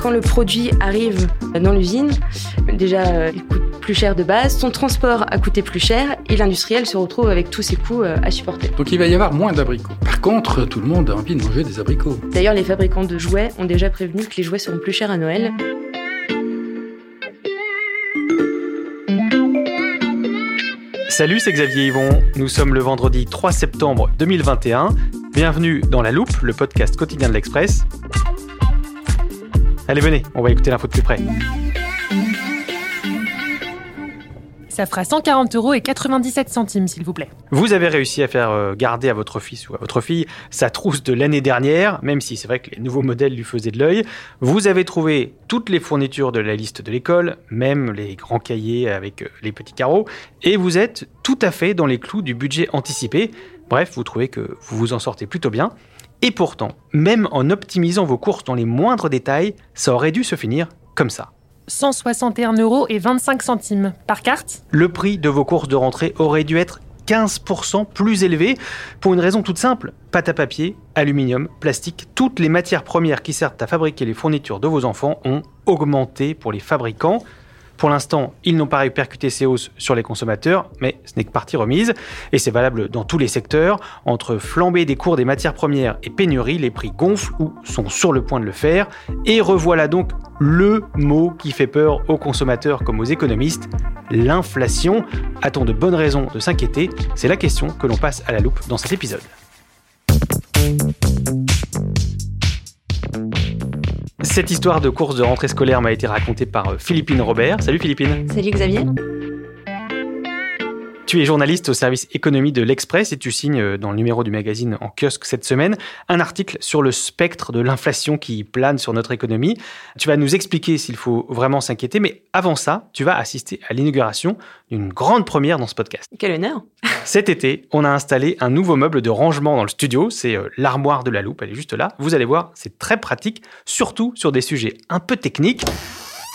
Quand le produit arrive dans l'usine, déjà euh, il coûte plus cher de base, son transport a coûté plus cher et l'industriel se retrouve avec tous ses coûts euh, à supporter. Donc il va y avoir moins d'abricots. Par contre, tout le monde a envie de manger des abricots. D'ailleurs, les fabricants de jouets ont déjà prévenu que les jouets seront plus chers à Noël. Salut, c'est Xavier Yvon. Nous sommes le vendredi 3 septembre 2021. Bienvenue dans La Loupe, le podcast quotidien de l'Express. Allez, venez, on va écouter l'info de plus près. Ça fera 140 euros et 97 centimes, s'il vous plaît. Vous avez réussi à faire euh, garder à votre fils ou à votre fille sa trousse de l'année dernière, même si c'est vrai que les nouveaux modèles lui faisaient de l'œil. Vous avez trouvé toutes les fournitures de la liste de l'école, même les grands cahiers avec euh, les petits carreaux, et vous êtes tout à fait dans les clous du budget anticipé. Bref, vous trouvez que vous vous en sortez plutôt bien. Et pourtant, même en optimisant vos courses dans les moindres détails, ça aurait dû se finir comme ça. 161 euros et 25 centimes par carte. Le prix de vos courses de rentrée aurait dû être 15% plus élevé pour une raison toute simple. Pâte à papier, aluminium, plastique, toutes les matières premières qui servent à fabriquer les fournitures de vos enfants ont augmenté pour les fabricants. Pour l'instant, ils n'ont pas répercuté ces hausses sur les consommateurs, mais ce n'est que partie remise. Et c'est valable dans tous les secteurs. Entre flambée des cours des matières premières et pénurie, les prix gonflent ou sont sur le point de le faire. Et revoilà donc le mot qui fait peur aux consommateurs comme aux économistes, l'inflation. A-t-on de bonnes raisons de s'inquiéter? C'est la question que l'on passe à la loupe dans cet épisode. Cette histoire de course de rentrée scolaire m'a été racontée par euh, Philippine Robert. Salut Philippine. Salut Xavier. Tu es journaliste au service économie de l'Express et tu signes euh, dans le numéro du magazine en kiosque cette semaine un article sur le spectre de l'inflation qui plane sur notre économie. Tu vas nous expliquer s'il faut vraiment s'inquiéter, mais avant ça, tu vas assister à l'inauguration d'une grande première dans ce podcast. Quel honneur Cet été, on a installé un nouveau meuble de rangement dans le studio, c'est euh, l'armoire de la loupe, elle est juste là. Vous allez voir, c'est très pratique, surtout sur des sujets un peu techniques.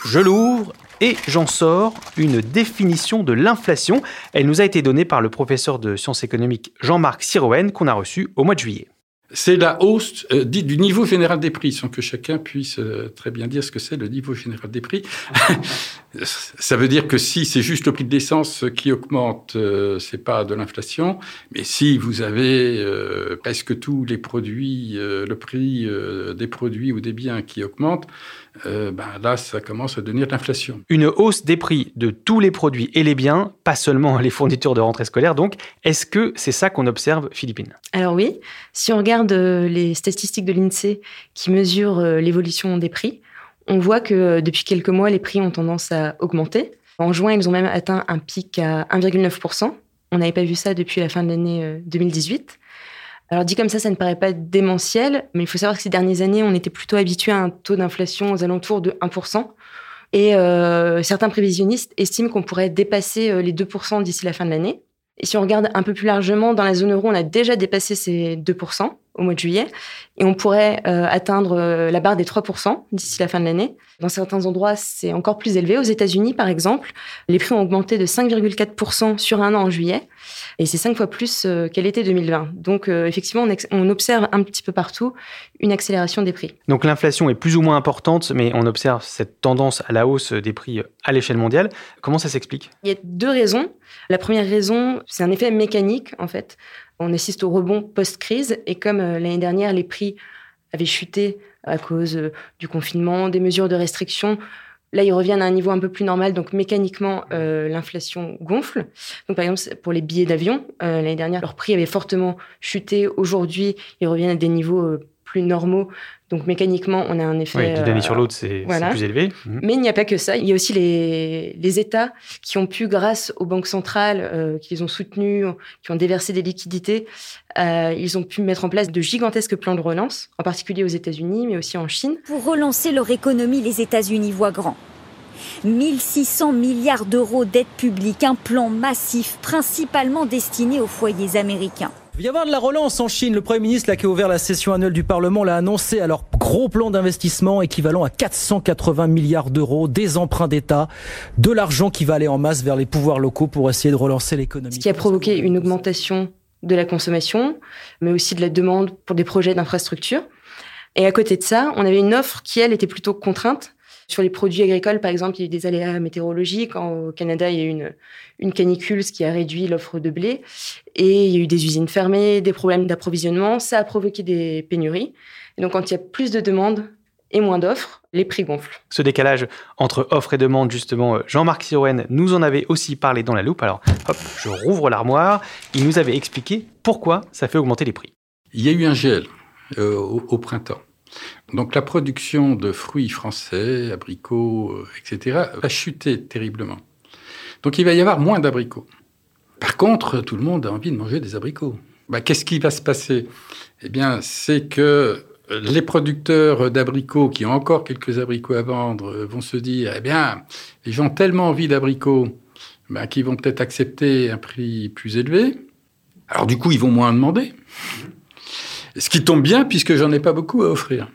Je l'ouvre et j'en sors une définition de l'inflation. Elle nous a été donnée par le professeur de sciences économiques Jean-Marc Sirouen qu'on a reçu au mois de juillet. C'est la hausse euh, du niveau général des prix, sans que chacun puisse euh, très bien dire ce que c'est le niveau général des prix. Ça veut dire que si c'est juste le prix de l'essence qui augmente, euh, c'est pas de l'inflation. Mais si vous avez euh, presque tous les produits, le prix des produits ou des biens qui augmentent, euh, ben là, ça commence à devenir de l'inflation. Une hausse des prix de tous les produits et les biens, pas seulement les fournitures de rentrée scolaire. Donc, est-ce que c'est ça qu'on observe, Philippine? Alors oui, si on regarde euh, les statistiques de l'INSEE qui mesurent euh, l'évolution des prix, on voit que depuis quelques mois, les prix ont tendance à augmenter. En juin, ils ont même atteint un pic à 1,9%. On n'avait pas vu ça depuis la fin de l'année euh, 2018. Alors dit comme ça, ça ne paraît pas démentiel, mais il faut savoir que ces dernières années, on était plutôt habitué à un taux d'inflation aux alentours de 1%. Et euh, certains prévisionnistes estiment qu'on pourrait dépasser euh, les 2% d'ici la fin de l'année. Et si on regarde un peu plus largement, dans la zone euro, on a déjà dépassé ces 2% au mois de juillet. Et on pourrait euh, atteindre euh, la barre des 3% d'ici la fin de l'année. Dans certains endroits, c'est encore plus élevé. Aux États-Unis, par exemple, les prix ont augmenté de 5,4% sur un an en juillet. Et c'est cinq fois plus euh, qu'à l'été 2020. Donc, euh, effectivement, on, observe un petit peu partout une accélération des prix. Donc l'inflation est plus ou moins importante, mais on observe cette tendance à la hausse des prix à l'échelle mondiale. Comment ça s'explique? Il y a deux raisons. La première raison, c'est un effet mécanique, en fait. On assiste au rebond post-crise. Et comme euh, l'année dernière, les prix avaient chuté à cause euh, du confinement, des mesures de restriction, là, ils reviennent à un niveau un peu plus normal. Donc, mécaniquement, euh, l'inflation gonfle. Donc, par exemple, pour les billets d'avion, l'année dernière, leur prix avait fortement chuté. Aujourd'hui, ils reviennent à des niveaux plus normaux. Donc, mécaniquement, on a un effet... Oui, d'une année euh, sur l'autre, c'est voilà. plus élevé. Mhm. mais il n'y a pas que ça. Il y a aussi les, les États qui ont pu, grâce aux banques centrales, euh, qui les ont soutenus, qui ont déversé des liquidités, euh, ils ont pu mettre en place de gigantesques plans de relance, en particulier aux États-Unis, mais aussi en Chine. Pour relancer leur économie, les États-Unis voient grand. 1600 milliards d'euros d'aide publique, un plan massif principalement destiné aux foyers américains. Il va y avoir de la relance en Chine. Le Premier ministre, là, qui a ouvert la session annuelle du Parlement, l'a annoncé. Alors, gros plan d'investissement équivalent à 480 milliards d'euros, des emprunts d'État, de l'argent qui va aller en masse vers les pouvoirs locaux pour essayer de relancer l'économie. Ce qui a provoqué une augmentation de la consommation, mais aussi de la demande pour des projets d'infrastructure. Et à côté de ça, on avait une offre qui, elle, était plutôt contrainte. Sur les produits agricoles, par exemple, il y a eu des aléas météorologiques. Au Canada, il y a eu une, une canicule, ce qui a réduit l'offre de blé. Et il y a eu des usines fermées, des problèmes d'approvisionnement. Ça a provoqué des pénuries. Et donc, quand il y a plus de demandes et moins d'offres, les prix gonflent. Ce décalage entre offre et demande, justement, Jean-Marc Sirouen nous en avait aussi parlé dans la loupe. Alors, hop, je rouvre l'armoire. Il nous avait expliqué pourquoi ça fait augmenter les prix. Il y a eu un gel euh, au, au printemps. Donc la production de fruits français, abricots, euh, etc., va chuter terriblement. Donc il va y avoir moins d'abricots. Par contre, tout le monde a envie de manger des abricots. Bah, Qu'est-ce qui va se passer? Eh bien, c'est que les producteurs d'abricots qui ont encore quelques abricots à vendre euh, vont se dire, eh bien, les gens ont tellement envie d'abricots bah, qu'ils vont peut-être accepter un prix plus élevé. Alors du coup, ils vont moins demander. Ce qui tombe bien puisque j'en ai pas beaucoup à offrir.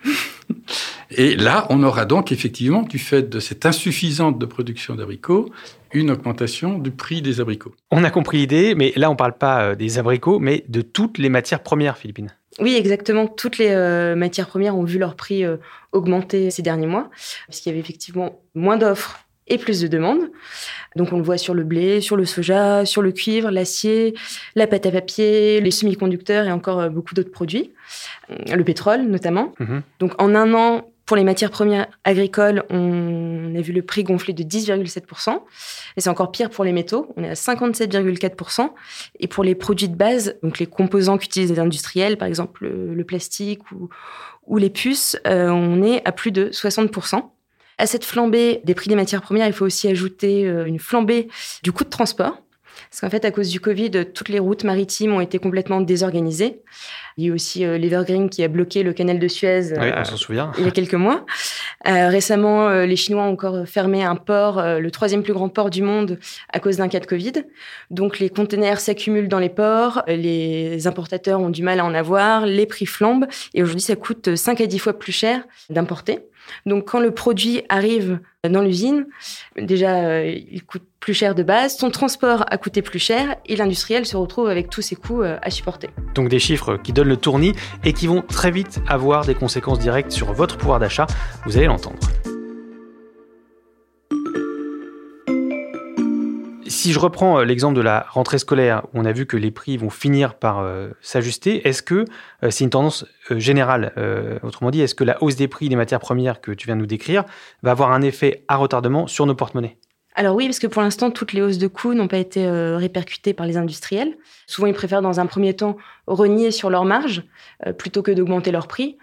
Et là, on aura donc effectivement, du fait de cette insuffisante de production d'abricots, une augmentation du prix des abricots. On a compris l'idée, mais là, on ne parle pas euh, des abricots, mais de toutes les matières premières, Philippine. Oui, exactement. Toutes les euh, matières premières ont vu leur prix euh, augmenter ces derniers mois, puisqu'il y avait effectivement moins d'offres et plus de demandes. Donc on le voit sur le blé, sur le soja, sur le cuivre, l'acier, la pâte à papier, les semi-conducteurs et encore beaucoup d'autres produits, le pétrole notamment. Mhm. Donc en un an, pour les matières premières agricoles, on a vu le prix gonfler de 10,7%. Et c'est encore pire pour les métaux. On est à 57,4%. Et pour les produits de base, donc les composants qu'utilisent les industriels, par exemple le, le plastique ou, ou, les puces, euh, on est à plus de 60%. À cette flambée des prix des matières premières, il faut aussi ajouter euh, une flambée du coût de transport. Parce qu'en fait, à cause du Covid, toutes les routes maritimes ont été complètement désorganisées. Il y a eu aussi euh, l'Evergreen qui a bloqué le canal de Suez oui, on s'en souvient. il y a quelques mois. Euh, récemment, euh, les Chinois ont encore fermé un port, euh, le troisième plus grand port du monde, à cause d'un cas de Covid. Donc les conteneurs s'accumulent dans les ports, les importateurs ont du mal à en avoir, les prix flambent, et aujourd'hui ça coûte 5 à 10 fois plus cher d'importer. Donc quand le produit arrive dans l'usine, déjà euh, il coûte plus cher de base, son transport a coûté plus cher et l'industriel se retrouve avec tous ses coûts euh, à supporter. Donc des chiffres qui donnent le tournis et qui vont très vite avoir des conséquences directes sur votre pouvoir d'achat, vous allez l'entendre. Si je reprends euh, l'exemple de la rentrée scolaire, on a vu que les prix vont finir par euh, s'ajuster, est-ce que euh, c'est une tendance générale Autrement dit, est-ce que la hausse des prix des matières premières que tu viens de nous décrire va avoir un effet à retardement sur nos porte-monnaies? Alors oui, parce que pour l'instant, toutes les hausses de coûts n'ont pas été répercutées par les industriels. Souvent, ils préfèrent dans un premier temps renier sur leur marge euh, plutôt que d'augmenter leur prix.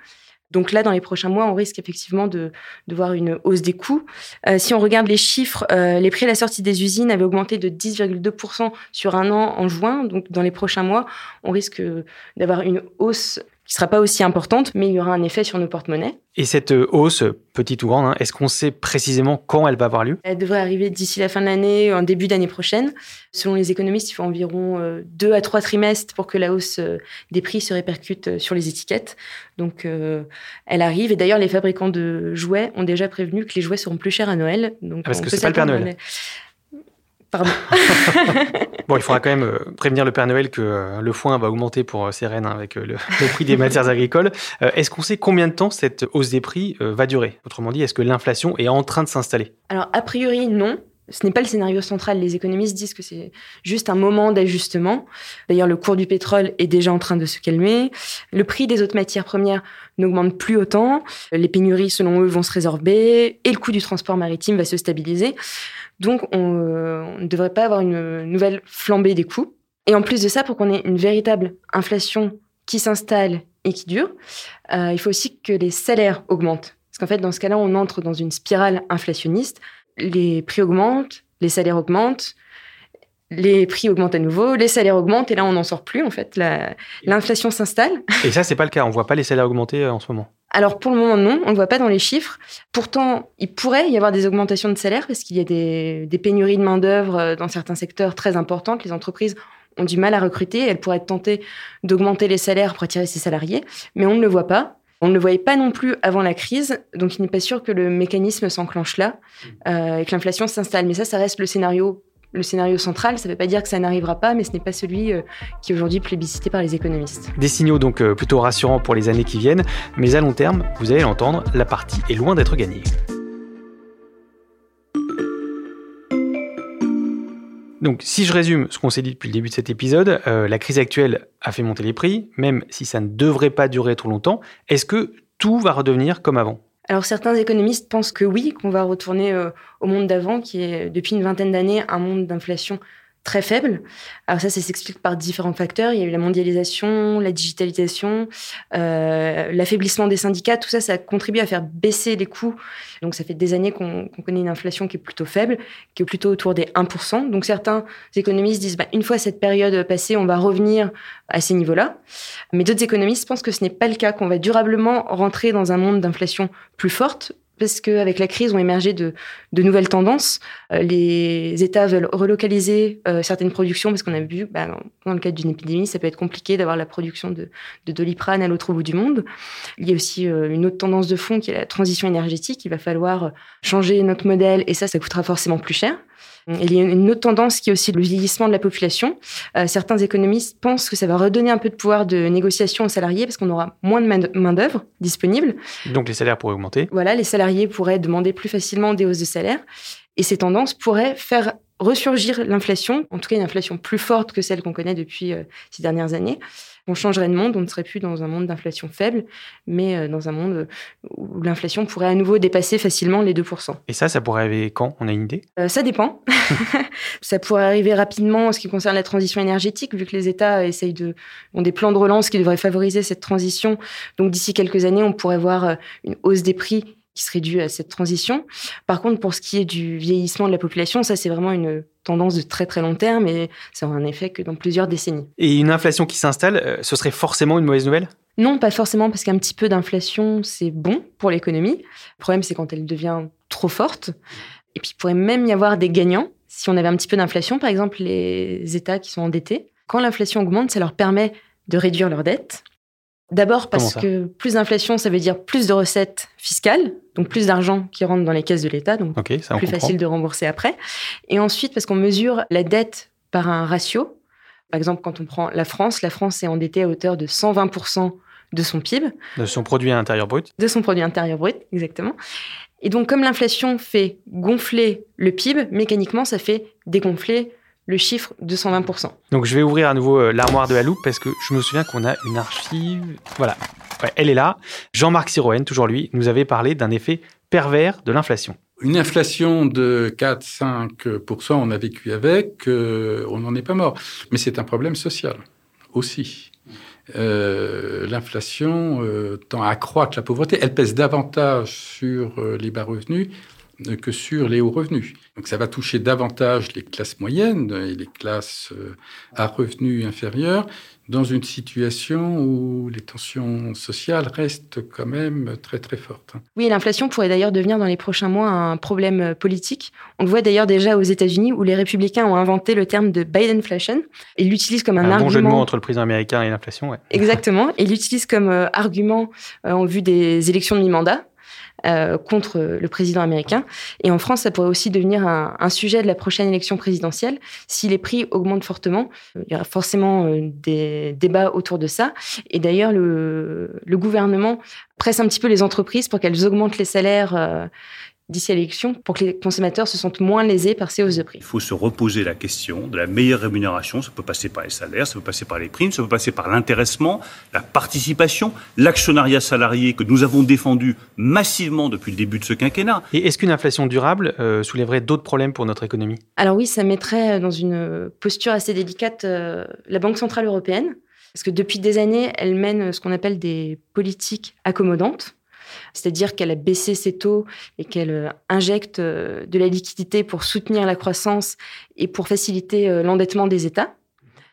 Donc là, dans les prochains mois, on risque effectivement de, voir une hausse des coûts. Euh, si on regarde les chiffres, euh, les prix à la sortie des usines avaient augmenté de 10,2% sur un an en juin. Donc dans les prochains mois, on risque d'avoir une hausse qui sera pas aussi importante, mais il y aura un effet sur nos porte-monnaies. Et cette euh, hausse, petite ou grande, hein, est-ce qu'on sait précisément quand elle va avoir lieu? Elle devrait arriver d'ici la fin de l'année, en début d'année prochaine. Selon les économistes, il faut environ euh, deux à trois trimestres pour que la hausse euh, des prix se répercute sur les étiquettes. Donc, euh, elle arrive. Et d'ailleurs, les fabricants de jouets ont déjà prévenu que les jouets seront plus chers à Noël. Donc, Ah, parce on que c'est pas le Père Noël. Pardon. Bon, il faudra quand même euh, prévenir le Père Noël que euh, le foin va augmenter pour euh, ses rennes hein, avec le, le prix des matières agricoles. Est-ce qu'on sait combien de temps cette hausse des prix va durer? Autrement dit, est-ce que l'inflation est en train de s'installer? Alors, a priori, non. Ce n'est pas le scénario central. Les économistes disent que c'est juste un moment d'ajustement. D'ailleurs, le cours du pétrole est déjà en train de se calmer. Le prix des autres matières premières n'augmente plus autant. Les pénuries, selon eux, vont se résorber et le coût du transport maritime va se stabiliser. Donc, on, euh, on ne devrait pas avoir une nouvelle flambée des coûts. Et en plus de ça, pour qu'on ait une véritable inflation qui s'installe et qui dure, euh, il faut aussi que les salaires augmentent. Parce qu'en fait, dans ce cas-là, on entre dans une spirale inflationniste les prix augmentent, les salaires augmentent, les prix augmentent à nouveau, les salaires augmentent, et là, on n'en sort plus, en fait. La- L'inflation s'installe. Et ça, c'est pas le cas. On voit pas les salaires augmenter euh, en ce moment. Alors, pour le moment, non, on ne le voit pas dans les chiffres. Pourtant, il pourrait y avoir des augmentations de salaires parce qu'il y a des, des pénuries de main-d'œuvre euh, dans certains secteurs très importantes. Les entreprises ont du mal à recruter. Elles pourraient être tentées d'augmenter les salaires pour attirer ses salariés, mais on ne le voit pas. On ne le voyait pas non plus avant la crise, donc il n'est pas sûr que le mécanisme s'enclenche là euh, et que l'inflation s'installe. Mais ça, ça reste le scénario le scénario central. Ça ne veut pas dire que ça n'arrivera pas, mais ce n'est pas celui euh, qui est aujourd'hui plébiscité par les économistes. Des signaux donc euh, plutôt rassurants pour les années qui viennent, mais à long terme, vous allez l'entendre, la partie est loin d'être gagnée. Donc, si je résume ce qu'on s'est dit depuis le début de cet épisode, euh, la crise actuelle a fait monter les prix, même si ça ne devrait pas durer trop longtemps. Est-ce que tout va redevenir comme avant? Alors certains économistes pensent que oui, qu'on va retourner euh, au monde d'avant, qui est depuis une vingtaine d'années un monde d'inflation très faible. Alors ça, ça s'explique par différents facteurs. Il y a eu la mondialisation, la digitalisation, euh, l'affaiblissement des syndicats. Tout ça, ça a contribué à faire baisser les coûts. Donc ça fait des années qu'on connaît une inflation qui est plutôt faible, qui est plutôt autour des 1%. Donc certains économistes disent, bah, une fois cette période passée, on va revenir à ces niveaux-là. Mais d'autres économistes pensent que ce n'est pas le cas, qu'on va durablement rentrer dans un monde d'inflation plus forte, parce qu'avec la crise ont émergé de, nouvelles tendances. Euh, les États veulent relocaliser euh, certaines productions parce qu'on a vu, bah, dans le cadre d'une épidémie, ça peut être compliqué d'avoir la production de, doliprane à l'autre bout du monde. Il y a aussi euh, une autre tendance de fond qui est la transition énergétique. Il va falloir changer notre modèle et ça, ça coûtera forcément plus cher. Il y a une autre tendance qui est aussi le vieillissement de la population. Euh, certains économistes pensent que ça va redonner un peu de pouvoir de négociation aux salariés parce qu'on aura moins de main-d'œuvre disponible. Donc les salaires pourraient augmenter. Voilà, les salariés pourraient demander plus facilement des hausses de salaire. Et ces tendances pourraient faire ressurgir l'inflation, en tout cas une inflation plus forte que celle qu'on connaît depuis euh, ces dernières années on changerait de monde, on ne serait plus dans un monde d'inflation faible, mais euh, dans un monde où l'inflation pourrait à nouveau dépasser facilement les 2%. Et ça, ça pourrait arriver quand? On a une idée? Euh, Ça dépend. ça pourrait arriver rapidement en ce qui concerne la transition énergétique, vu que les États essayent de, ont des plans de relance qui devraient favoriser cette transition. Donc d'ici quelques années, on pourrait voir euh, une hausse des prix qui serait due à cette transition. Par contre, pour ce qui est du vieillissement de la population, ça c'est vraiment une tendance de très très long terme et ça aura un effet que dans plusieurs décennies. Et une inflation qui s'installe, euh, ce serait forcément une mauvaise nouvelle? Non, pas forcément parce qu'un petit peu d'inflation, c'est bon pour l'économie. Le problème, c'est quand elle devient trop forte. Et puis, il pourrait même y avoir des gagnants. Si on avait un petit peu d'inflation, par exemple, les États qui sont endettés, quand l'inflation augmente, ça leur permet de réduire leurs dettes. D'abord parce que plus d'inflation, ça veut dire plus de recettes fiscales, donc plus d'argent qui rentre dans les caisses de l'État, donc plus facile de rembourser après. Et ensuite parce qu'on mesure la dette par un ratio. Par exemple, quand on prend la France, la France est endettée à hauteur de 120% de son PIB. De son produit intérieur brut. De son produit intérieur brut, exactement. Et donc, comme l'inflation fait gonfler le PIB, mécaniquement, ça fait dégonfler le chiffre de 120%. Donc je vais ouvrir à nouveau euh, l'armoire de la loupe parce que je me souviens qu'on a une archive. Voilà, elle est là. Jean-Marc Siroen, toujours lui, nous avait parlé d'un effet pervers de l'inflation. Une inflation de 4-5%, on a vécu avec, euh, on n'en est pas mort. Mais c'est un problème social aussi. Euh, l'inflation tend à accroître la pauvreté. Elle pèse davantage sur les bas revenus que sur les hauts revenus. Donc ça va toucher davantage les classes moyennes et les classes euh, à revenus inférieurs dans une situation où les tensions sociales restent quand même très très fortes. Oui, l'inflation pourrait d'ailleurs devenir dans les prochains mois un problème politique. On le voit d'ailleurs déjà aux États-Unis où les républicains ont inventé le terme de Bidenflation et l'utilisent comme un, un argument. Bon jeu de mots entre le président américain et l'inflation, ouais. Exactement, et l'utilisent comme euh, argument euh, en vue des élections de mi-mandat. Euh, contre le président américain. Et en France, ça pourrait aussi devenir un, sujet de la prochaine élection présidentielle. Si les prix augmentent fortement, il y aura forcément euh, des débats autour de ça. Et d'ailleurs, le, le, gouvernement presse un petit peu les entreprises pour qu'elles augmentent les salaires. Euh, d'ici à l'élection pour que les consommateurs se sentent moins lésés par ces hausses de prix. Il faut se reposer la question de la meilleure rémunération. Ça peut passer par les salaires, ça peut passer par les primes, ça peut passer par l'intéressement, la participation, l'actionnariat salarié que nous avons défendu massivement depuis le début de ce quinquennat. Et est-ce qu'une inflation durable euh, soulèverait d'autres problèmes pour notre économie? Alors oui, ça mettrait dans une posture assez délicate euh, la Banque Centrale Européenne. Parce que depuis des années, elle mène ce qu'on appelle des politiques accommodantes c'est-à-dire qu'elle a baissé ses taux et qu'elle euh, injecte euh, de la liquidité pour soutenir la croissance et pour faciliter euh, l'endettement des États.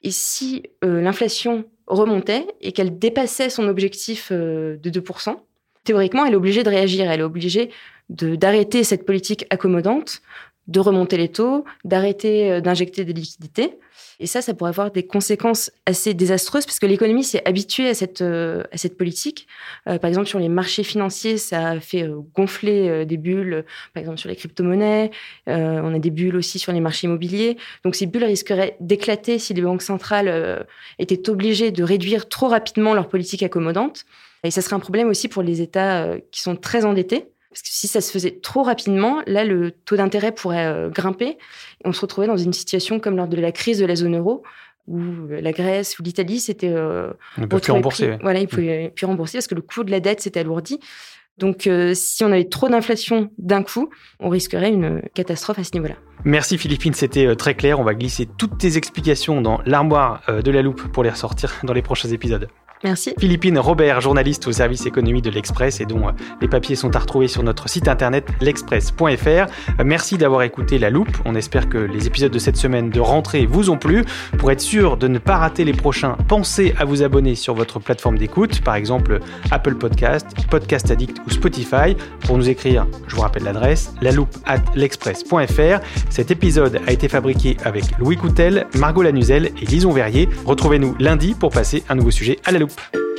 Et si l'inflation remontait et qu'elle dépassait son objectif de 2%, théoriquement, elle est obligée de réagir, elle est obligée d'arrêter cette politique accommodante de remonter les taux, d'arrêter euh, d'injecter des liquidités. Et ça, ça pourrait avoir des conséquences assez désastreuses parce que l'économie s'est habituée à cette, euh, à cette politique. Euh, par exemple, sur les marchés financiers, ça a fait gonfler des bulles, par exemple sur les crypto-monnaies. on a des bulles aussi sur les marchés immobiliers. Donc ces bulles risqueraient d'éclater si les banques centrales étaient obligées de réduire trop rapidement leur politique accommodante. Et ça serait un problème aussi pour les États qui sont très endettés parce que si ça se faisait trop rapidement, là, le taux d'intérêt pourrait euh, grimper. Et on se retrouvait dans une situation comme lors de la crise de la zone euro, où euh, la Grèce ou l'Italie, c'était... Euh, on ne plus rembourser. Voilà, ils ne pouvaient plus rembourser parce que le coût de la dette s'était alourdi. Donc, si on avait trop d'inflation d'un coup, on risquerait une catastrophe à ce niveau-là. Merci Philippine, c'était très clair. On va glisser toutes tes explications dans l'armoire de la loupe pour les ressortir dans les prochains épisodes. Merci. Philippine Robert, journaliste au service économie de l'Express et dont euh, les papiers sont à retrouver sur notre site internet l'express.fr. Euh, merci d'avoir écouté La Loupe. On espère que les épisodes de cette semaine de rentrée vous ont plu. Pour être sûr de ne pas rater les prochains, pensez à vous abonner sur votre plateforme d'écoute, par exemple Apple Podcast, Podcast Addict ou Spotify. Pour nous écrire, je vous rappelle l'adresse, la loupe at l'express.fr. Cet épisode a été fabriqué avec Louis Coutel, Margot Lanuzel et Lison Verrier. Retrouvez-nous lundi pour passer un nouveau sujet à la loupe. Peace.